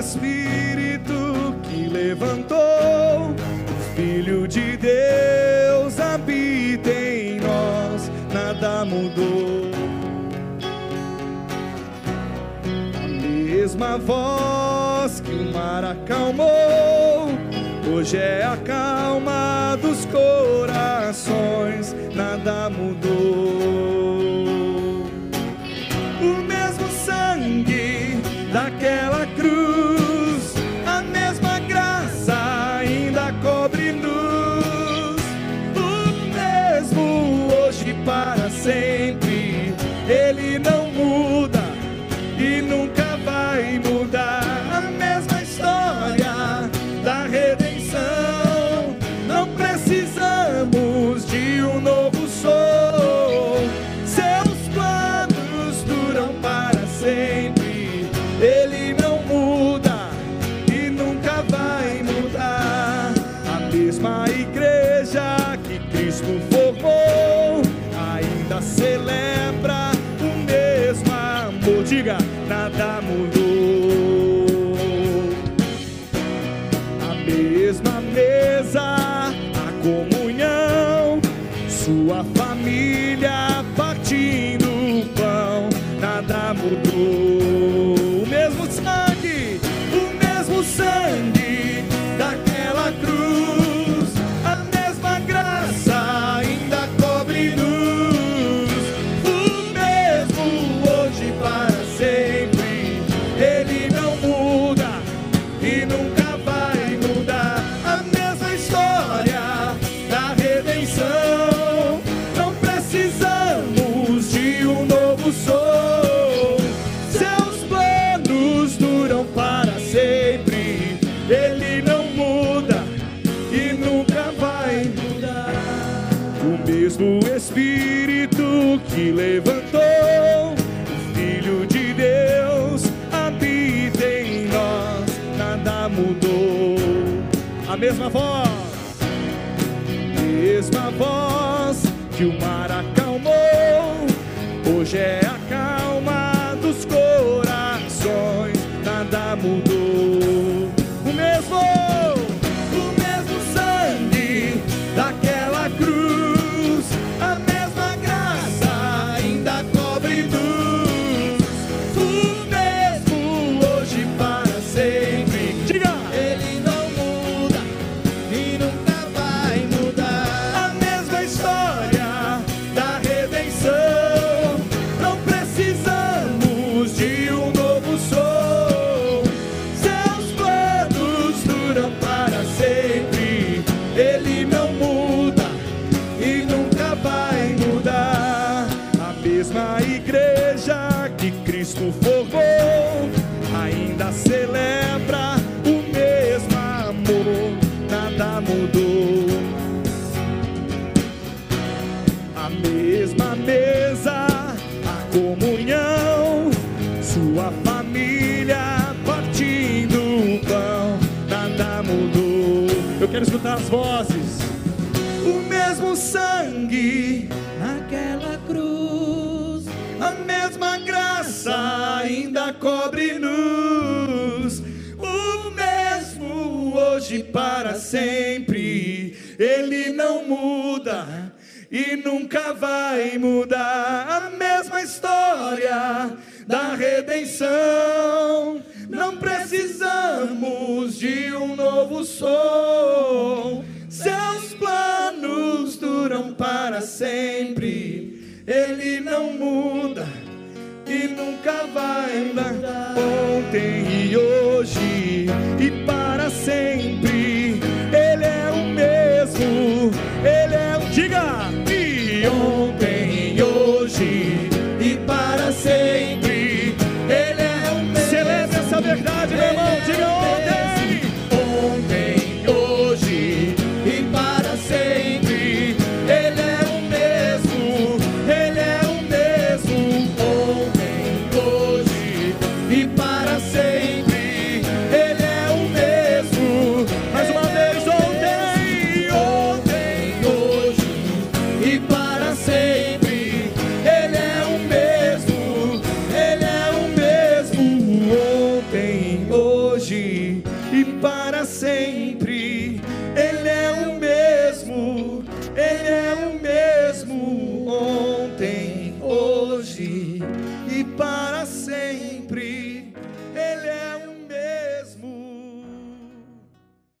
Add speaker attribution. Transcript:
Speaker 1: Espírito que levantou o Filho de Deus habita em nós, nada mudou. A mesma voz que o mar acalmou, hoje é a calma dos corações, nada mudou. Diga, nada mudou. A mesma mesa, a comunhão, sua família partindo o pão, nada mudou. O mesmo sangue, o mesmo sangue muda e nunca vai mudar. O mesmo Espírito que levantou o Filho de Deus habita em nós, nada mudou. A mesma voz, mesma voz que o mar acalmou, hoje é a calma Ele não muda e nunca vai mudar. A mesma igreja que Cristo formou ainda celebra o mesmo amor, nada mudou. A mesma mesa, a comunhão, quero escutar as vozes. O mesmo sangue naquela cruz, a mesma graça ainda cobre-nos. O mesmo hoje para sempre, ele não muda e nunca vai mudar. A mesma história da redenção. Não precisamos de um novo som. Duram para sempre. Ele não muda e nunca vai mudar. Ontem e hoje e para